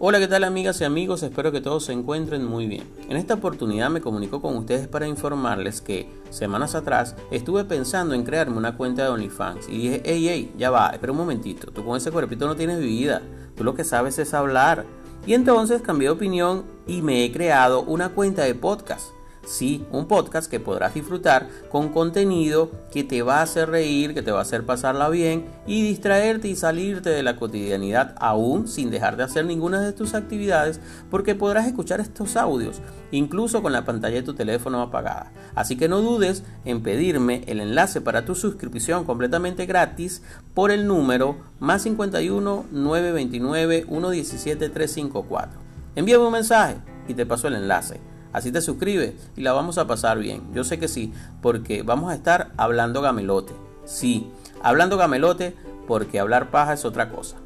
Hola, ¿qué tal amigas y amigos? Espero que todos se encuentren muy bien. En esta oportunidad me comunico con ustedes para informarles que semanas atrás estuve pensando en crearme una cuenta de OnlyFans y dije, hey, hey, ya va, espera un momentito, tú con ese cuerpito no tienes vida, tú lo que sabes es hablar. Y entonces cambié de opinión y me he creado una cuenta de podcast. Sí, un podcast que podrás disfrutar con contenido que te va a hacer reír, que te va a hacer pasarla bien y distraerte y salirte de la cotidianidad aún sin dejar de hacer ninguna de tus actividades porque podrás escuchar estos audios incluso con la pantalla de tu teléfono apagada. Así que no dudes en pedirme el enlace para tu suscripción completamente gratis por el número más 51 929 117 354. Envíame un mensaje y te paso el enlace. Así te suscribes y la vamos a pasar bien. Yo sé que sí, porque vamos a estar hablando gamelote. Sí, hablando gamelote porque hablar paja es otra cosa.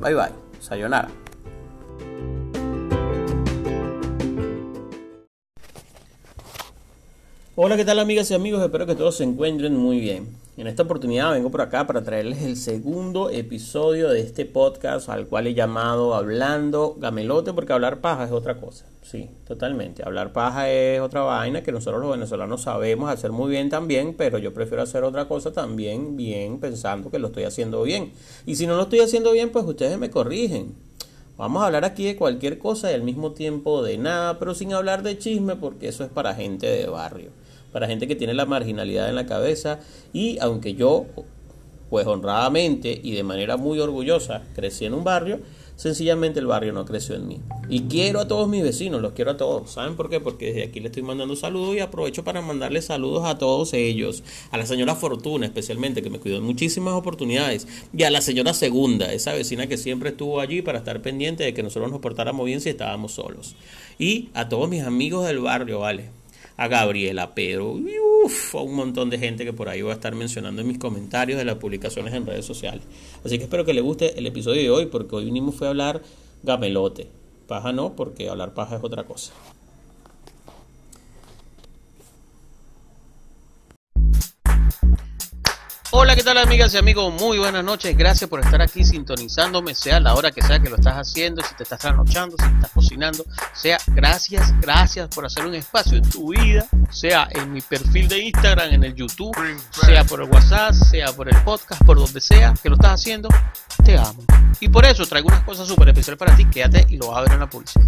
Bye bye. Sayonara. Hola, ¿qué tal amigas y amigos? Espero que todos se encuentren muy bien. En esta oportunidad vengo por acá para traerles el segundo episodio de este podcast al cual he llamado Hablando Gamelote porque hablar paja es otra cosa. Sí, totalmente. Hablar paja es otra vaina que nosotros los venezolanos sabemos hacer muy bien también, pero yo prefiero hacer otra cosa también bien pensando que lo estoy haciendo bien. Y si no lo estoy haciendo bien, pues ustedes me corrigen. Vamos a hablar aquí de cualquier cosa y al mismo tiempo de nada, pero sin hablar de chisme porque eso es para gente de barrio para gente que tiene la marginalidad en la cabeza y aunque yo, pues honradamente y de manera muy orgullosa, crecí en un barrio, sencillamente el barrio no creció en mí. Y quiero a todos mis vecinos, los quiero a todos. ¿Saben por qué? Porque desde aquí les estoy mandando saludos y aprovecho para mandarles saludos a todos ellos. A la señora Fortuna especialmente, que me cuidó en muchísimas oportunidades. Y a la señora Segunda, esa vecina que siempre estuvo allí para estar pendiente de que nosotros nos portáramos bien si estábamos solos. Y a todos mis amigos del barrio, ¿vale? A Gabriela Pedro, y a un montón de gente que por ahí voy a estar mencionando en mis comentarios de las publicaciones en redes sociales. Así que espero que les guste el episodio de hoy, porque hoy vinimos fue a hablar gamelote. Paja no, porque hablar paja es otra cosa. Hola, ¿qué tal amigas y amigos? Muy buenas noches. Gracias por estar aquí sintonizándome, sea la hora que sea que lo estás haciendo, si te estás trasnochando, si te estás cocinando, sea gracias, gracias por hacer un espacio en tu vida, sea en mi perfil de Instagram, en el YouTube, sea por el WhatsApp, sea por el podcast, por donde sea que lo estás haciendo, te amo. Y por eso traigo unas cosas súper especiales para ti, quédate y lo vas a ver en la publicidad.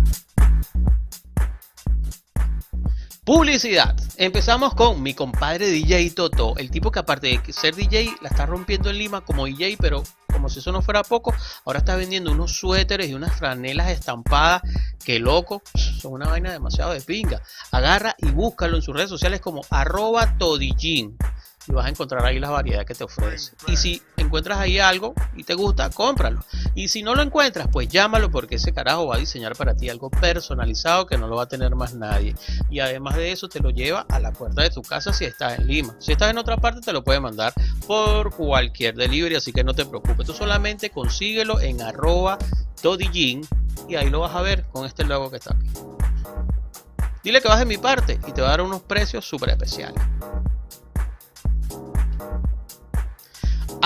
Publicidad. Empezamos con mi compadre DJ Toto, el tipo que aparte de ser DJ la está rompiendo en Lima como DJ, pero como si eso no fuera poco, ahora está vendiendo unos suéteres y unas franelas estampadas que loco, son una vaina demasiado de pinga. Agarra y búscalo en sus redes sociales como arroba todijin y vas a encontrar ahí las variedades que te ofrece. Y si encuentras ahí algo y te gusta, cómpralo. Y si no lo encuentras, pues llámalo porque ese carajo va a diseñar para ti algo personalizado que no lo va a tener más nadie. Y además de eso, te lo lleva a la puerta de tu casa si estás en Lima. Si estás en otra parte, te lo puede mandar por cualquier delivery, así que no te preocupes. Tú solamente consíguelo en arroba todijin y ahí lo vas a ver con este logo que está aquí. Dile que vas de mi parte y te va a dar unos precios súper especiales.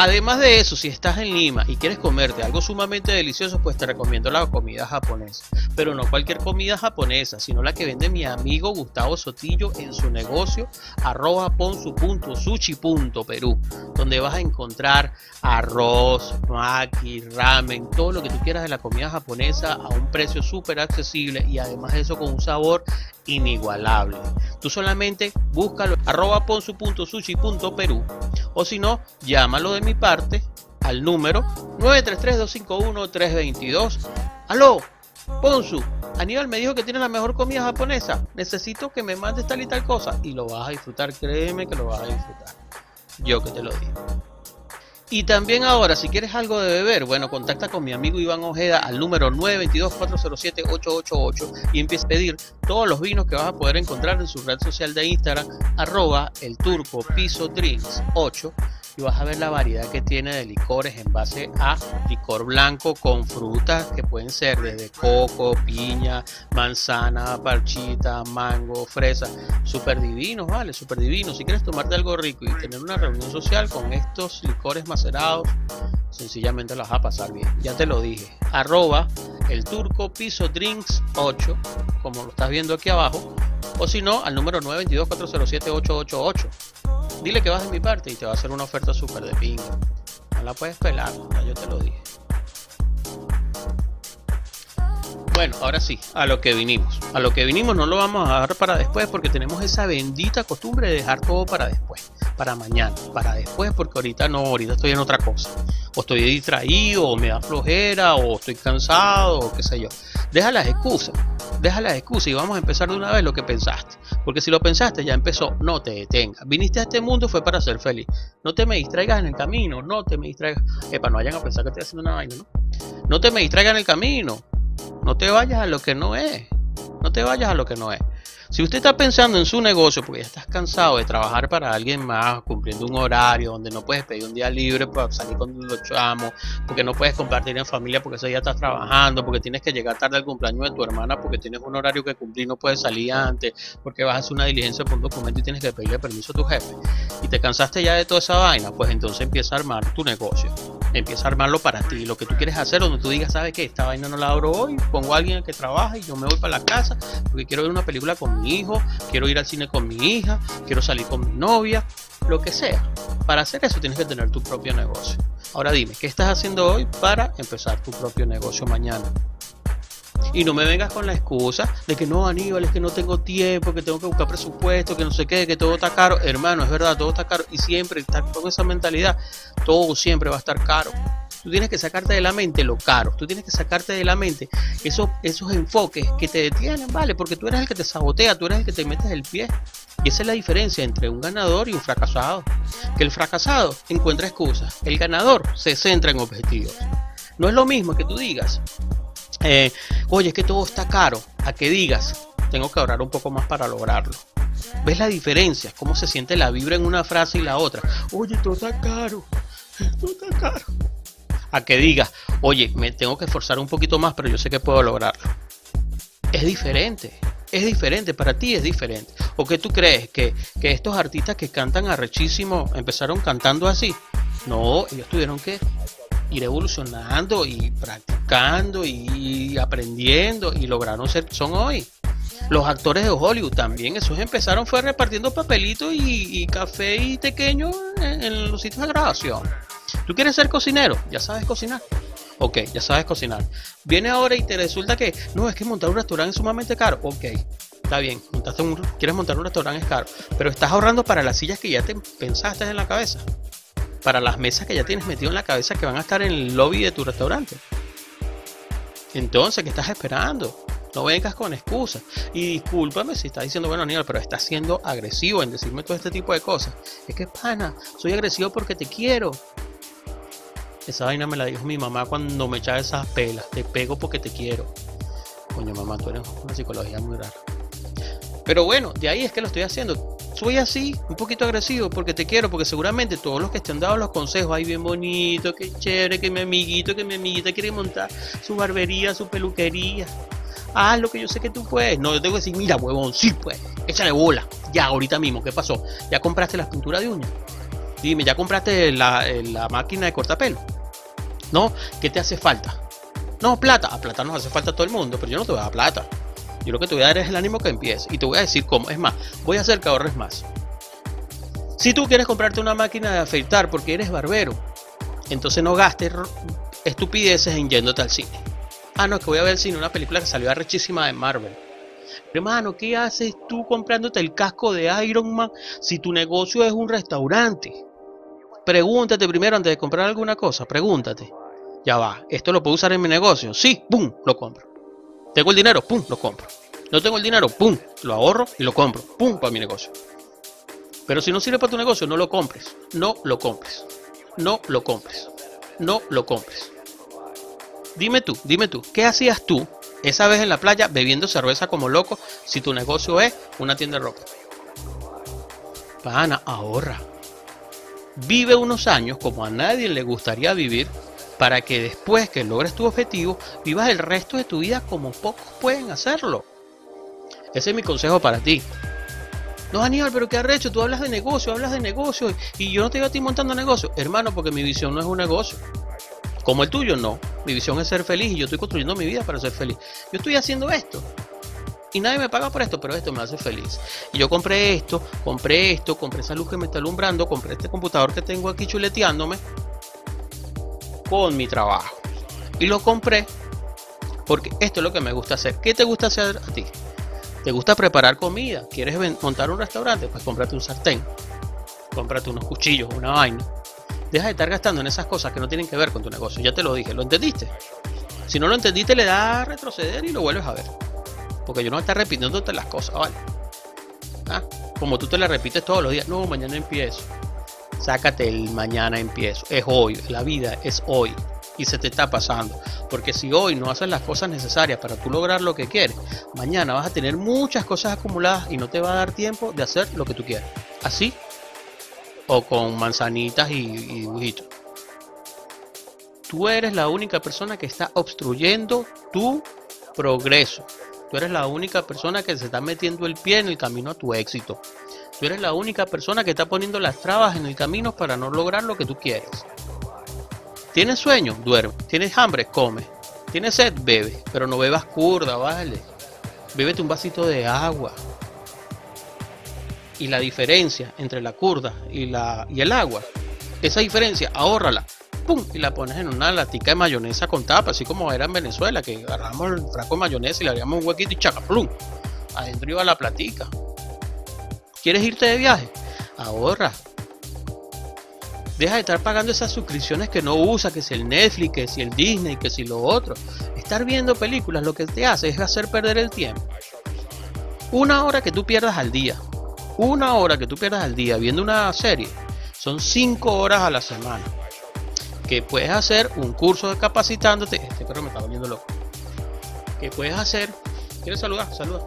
Además de eso, si estás en Lima y quieres comerte algo sumamente delicioso, pues te recomiendo la comida japonesa. Pero no cualquier comida japonesa, sino la que vende mi amigo Gustavo Sotillo en su negocio arroba ponsu.sushi.perú, donde vas a encontrar arroz, maki, ramen, todo lo que tú quieras de la comida japonesa a un precio súper accesible y además de eso con un sabor inigualable. Tú solamente búscalo arroba ponsu.sushi.perú o si no, llámalo de mi parte al número 933-251-322. ¡Aló! Ponsu, Aníbal me dijo que tiene la mejor comida japonesa. Necesito que me mandes tal y tal cosa. Y lo vas a disfrutar, créeme que lo vas a disfrutar. Yo que te lo digo. Y también ahora, si quieres algo de beber, bueno, contacta con mi amigo Iván Ojeda al número 922-407-888 y empieza a pedir todos los vinos que vas a poder encontrar en su red social de Instagram, arroba el turco piso drinks 8 y vas a ver la variedad que tiene de licores en base a licor blanco con frutas que pueden ser desde coco, piña, manzana, parchita, mango, fresa. Súper divinos, ¿vale? Súper divinos. Si quieres tomarte algo rico y tener una reunión social con estos licores macerados, sencillamente las vas a pasar bien. Ya te lo dije. Arroba el turco piso drinks 8, como lo estás viendo aquí abajo, o si no, al número 922-407-888. Dile que vas de mi parte y te va a hacer una oferta súper de pinga. No la puedes pelar, ya yo te lo dije. Bueno, ahora sí, a lo que vinimos. A lo que vinimos no lo vamos a dejar para después porque tenemos esa bendita costumbre de dejar todo para después, para mañana, para después, porque ahorita no, ahorita estoy en otra cosa. O estoy distraído, o me da flojera, o estoy cansado, o qué sé yo. Deja las excusas, deja las excusas y vamos a empezar de una vez lo que pensaste. Porque si lo pensaste, ya empezó, no te detengas. Viniste a este mundo fue para ser feliz. No te me distraigas en el camino, no te me distraigas. Epa, no vayan a pensar que estoy haciendo una vaina, ¿no? No te me distraigas en el camino. No te vayas a lo que no es. No te vayas a lo que no es. Si usted está pensando en su negocio porque ya estás cansado de trabajar para alguien más, cumpliendo un horario donde no puedes pedir un día libre para salir con los chamos, porque no puedes compartir en familia porque ese día estás trabajando, porque tienes que llegar tarde al cumpleaños de tu hermana porque tienes un horario que cumplir, no puedes salir antes, porque vas a hacer una diligencia por un documento y tienes que pedirle permiso a tu jefe, y te cansaste ya de toda esa vaina, pues entonces empieza a armar tu negocio empieza a armarlo para ti. Lo que tú quieres hacer, donde tú digas, ¿sabes qué? Esta vaina no la abro hoy, pongo a alguien que trabaja y yo me voy para la casa porque quiero ver una película con mi hijo, quiero ir al cine con mi hija, quiero salir con mi novia, lo que sea. Para hacer eso tienes que tener tu propio negocio. Ahora dime, ¿qué estás haciendo hoy para empezar tu propio negocio mañana? Y no me vengas con la excusa de que no, Aníbal, es que no tengo tiempo, que tengo que buscar presupuesto, que no sé qué, que todo está caro. Hermano, es verdad, todo está caro. Y siempre estar con esa mentalidad, todo siempre va a estar caro. Tú tienes que sacarte de la mente lo caro. Tú tienes que sacarte de la mente esos, esos enfoques que te detienen, ¿vale? Porque tú eres el que te sabotea, tú eres el que te metes el pie. Y esa es la diferencia entre un ganador y un fracasado. Que el fracasado encuentra excusas. El ganador se centra en objetivos. No es lo mismo que tú digas, eh, oye, es que todo está caro, a que digas, tengo que ahorrar un poco más para lograrlo. ¿Ves la diferencia? ¿Cómo se siente la vibra en una frase y la otra? Oye, todo está caro, todo está caro. A que digas, oye, me tengo que esforzar un poquito más, pero yo sé que puedo lograrlo. Es diferente, es diferente, para ti es diferente. ¿O qué tú crees? ¿Que, que estos artistas que cantan arrechísimo empezaron cantando así? No, ellos tuvieron que ir evolucionando y practicando y aprendiendo y lograron ser son hoy. Los actores de Hollywood también, esos empezaron fue repartiendo papelitos y, café y pequeño en, los sitios de grabación. ¿Tú quieres ser cocinero? ¿Ya sabes cocinar? Ok, ya sabes cocinar. Viene ahora y te resulta que no, es que montar un restaurante es sumamente caro. Ok, está bien, montaste un, quieres montar un restaurante es caro, pero estás ahorrando para las sillas que ya te pensaste en la cabeza para las mesas que ya tienes metido en la cabeza que van a estar en el lobby de tu restaurante. Entonces, ¿qué estás esperando? No vengas con excusas. Y discúlpame si estás diciendo, bueno, Aníbal, pero estás siendo agresivo en decirme todo este tipo de cosas. Es que, pana, soy agresivo porque te quiero. Esa vaina me la dijo mi mamá cuando me echaba esas pelas. Te pego porque te quiero. Coño, mamá, tú eres una psicología muy rara. Pero bueno, de ahí es que lo estoy haciendo soy así, un poquito agresivo porque te quiero, porque seguramente todos los que te han dado los consejos, ay, bien bonito, qué chévere, que mi amiguito, que mi amiguita quiere montar su barbería, su peluquería. Haz lo que yo sé que tú puedes. No, yo tengo que decir, mira, huevón, sí, pues, échale bola. Ya, ahorita mismo, ¿qué pasó? ¿Ya compraste las pinturas de uñas? Dime, ¿ya compraste la, la máquina de cortapelo? ¿No? ¿Qué te hace falta? No, plata. A plata nos hace falta a todo el mundo, pero yo no te voy a dar plata. Yo lo que te voy a dar es el ánimo que empieces. Y te voy a decir cómo. Es más, voy a hacer que ahorres más. Si tú quieres comprarte una máquina de afeitar porque eres barbero, entonces no gastes estupideces en yéndote al cine. Ah, no, es que voy a ver el cine, una película que salió arrechísima de Marvel. Hermano, ¿qué haces tú comprándote el casco de Iron Man si tu negocio es un restaurante? Pregúntate primero antes de comprar alguna cosa, pregúntate. Ya va, ¿esto lo puedo usar en mi negocio? Sí, ¡pum! Lo compro. Tengo el dinero, ¡pum! Lo compro. No tengo el dinero, ¡pum! Lo ahorro y lo compro, ¡pum! Para mi negocio. Pero si no sirve para tu negocio, no lo compres. No lo compres. No lo compres. No lo compres. Dime tú, dime tú, ¿qué hacías tú esa vez en la playa bebiendo cerveza como loco si tu negocio es una tienda de ropa? Pana, ahorra. Vive unos años como a nadie le gustaría vivir para que después que logres tu objetivo, vivas el resto de tu vida como pocos pueden hacerlo. Ese es mi consejo para ti. No, Aníbal, pero ¿qué arrecho? Tú hablas de negocio, hablas de negocio y yo no te veo a ti montando negocio. Hermano, porque mi visión no es un negocio. Como el tuyo, no. Mi visión es ser feliz y yo estoy construyendo mi vida para ser feliz. Yo estoy haciendo esto. Y nadie me paga por esto, pero esto me hace feliz. Y yo compré esto, compré esto, compré esa luz que me está alumbrando, compré este computador que tengo aquí chuleteándome con mi trabajo. Y lo compré porque esto es lo que me gusta hacer. ¿Qué te gusta hacer a ti? ¿Te gusta preparar comida? ¿Quieres montar un restaurante? Pues cómprate un sartén. Cómprate unos cuchillos, una vaina. Deja de estar gastando en esas cosas que no tienen que ver con tu negocio. Ya te lo dije, ¿lo entendiste? Si no lo entendiste, le da a retroceder y lo vuelves a ver. Porque yo no voy a estar repitiéndote las cosas, ¿vale? ¿Ah? Como tú te las repites todos los días. No, mañana empiezo. Sácate el mañana empiezo. Es hoy. La vida es hoy. Y se te está pasando. Porque si hoy no haces las cosas necesarias para tú lograr lo que quieres, mañana vas a tener muchas cosas acumuladas y no te va a dar tiempo de hacer lo que tú quieres. Así o con manzanitas y, y dibujitos. Tú eres la única persona que está obstruyendo tu progreso. Tú eres la única persona que se está metiendo el pie en el camino a tu éxito. Tú eres la única persona que está poniendo las trabas en el camino para no lograr lo que tú quieres. ¿Tienes sueño? Duerme. ¿Tienes hambre? Come. ¿Tienes sed? Bebe. Pero no bebas curda, vale. Bébete un vasito de agua. Y la diferencia entre la curda y, la, y el agua, esa diferencia, ahórrala. ¡Pum! Y la pones en una latica de mayonesa con tapa, así como era en Venezuela, que agarramos el frasco de mayonesa y le haríamos un huequito y chaca, ¡plum! Adentro iba la platica. ¿Quieres irte de viaje? Ahorra. Deja de estar pagando esas suscripciones que no usa, que si el Netflix, que si el Disney, que si lo otro. Estar viendo películas lo que te hace es hacer perder el tiempo. Una hora que tú pierdas al día, una hora que tú pierdas al día viendo una serie, son cinco horas a la semana. Que puedes hacer un curso de capacitándote. Este perro me está volviendo loco. Que puedes hacer. ¿Quieres saludar? Saluda.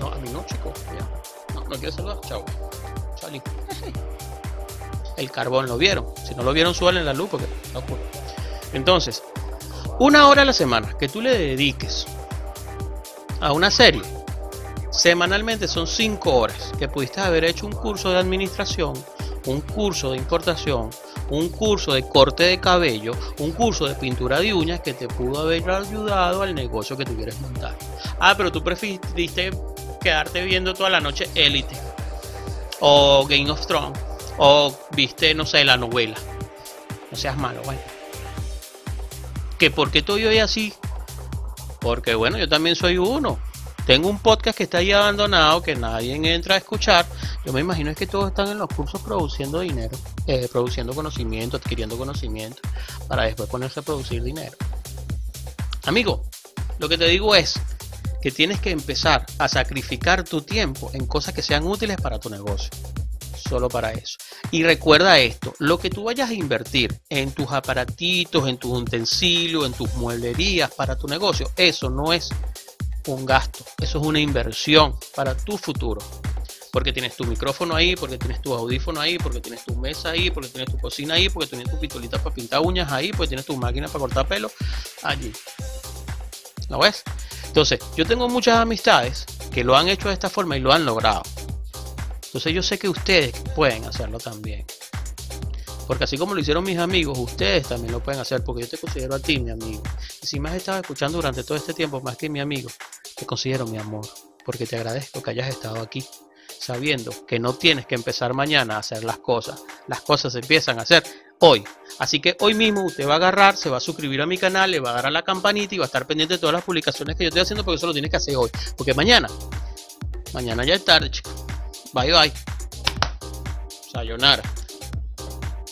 No, a mí no, chico. No, no quieres saludar. Chao. El carbón lo vieron. Si no lo vieron, en la luz porque no Entonces, una hora a la semana que tú le dediques a una serie Semanalmente son 5 horas que pudiste haber hecho un curso de administración, un curso de importación, un curso de corte de cabello, un curso de pintura de uñas que te pudo haber ayudado al negocio que tú quieres montar. Ah, pero tú preferiste quedarte viendo toda la noche Elite o Game of Thrones o viste, no sé, la novela. No seas malo, bueno. ¿Que por qué estoy hoy así? Porque bueno, yo también soy uno. Tengo un podcast que está ahí abandonado, que nadie entra a escuchar. Yo me imagino es que todos están en los cursos produciendo dinero, eh, produciendo conocimiento, adquiriendo conocimiento, para después ponerse a producir dinero. Amigo, lo que te digo es que tienes que empezar a sacrificar tu tiempo en cosas que sean útiles para tu negocio. Solo para eso. Y recuerda esto, lo que tú vayas a invertir en tus aparatitos, en tus utensilios, en tus mueblerías para tu negocio, eso no es un gasto, eso es una inversión para tu futuro. Porque tienes tu micrófono ahí, porque tienes tu audífono ahí, porque tienes tu mesa ahí, porque tienes tu cocina ahí, porque tienes tu pistolita para pintar uñas ahí, porque tienes tu máquina para cortar pelo allí. ¿Lo ves? Entonces, yo tengo muchas amistades que lo han hecho de esta forma y lo han logrado. Entonces yo sé que ustedes pueden hacerlo también. Porque así como lo hicieron mis amigos, ustedes también lo pueden hacer, porque yo te considero a ti mi amigo. Y si me has estado escuchando durante todo este tiempo, más que mi amigo, te considero mi amor, porque te agradezco que hayas estado aquí, sabiendo que no tienes que empezar mañana a hacer las cosas. Las cosas se empiezan a hacer hoy. Así que hoy mismo usted va a agarrar, se va a suscribir a mi canal, le va a dar a la campanita y va a estar pendiente de todas las publicaciones que yo estoy haciendo, porque eso lo tienes que hacer hoy. Porque mañana, mañana ya es tarde, chicos. Bye bye. Sayonara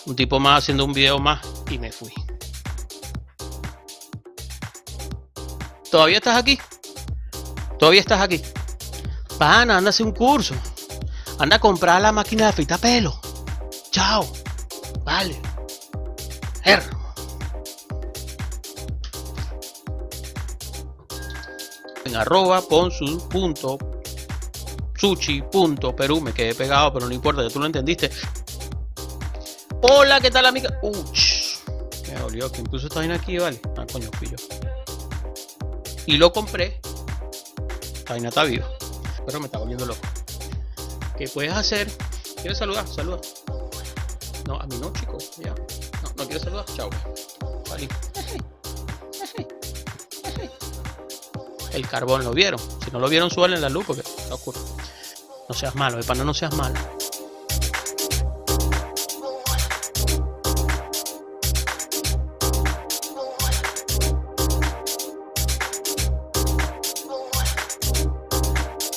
un tipo más haciendo un video más y me fui. ¿Todavía estás aquí? ¿Todavía estás aquí? Pana, anda a hacer un curso. Anda a comprar la máquina de afeitar pelo. Chao. Vale. En arroba pon su punto sushi punto perú me quedé pegado pero no importa ya tú lo entendiste Hola, ¿qué tal, amiga? Uch, me dolió. ¿Quién puso esta vaina aquí, vale? Ah, coño, yo. Y lo compré. Esta vaina está viva. Pero me está volviendo loco. ¿Qué puedes hacer? ¿Quieres saludar? Saluda. No, a mí no, chico. Ya. No, quieres saludar. Chao. El carbón lo vieron. Si no lo vieron, suelen la luz porque está oscuro. No seas malo, de pana no seas malo.